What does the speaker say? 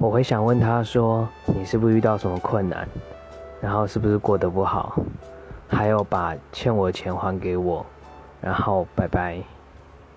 我会想问他说你是不是遇到什么困难？然后是不是过得不好？还有把欠我的钱还给我然后拜拜。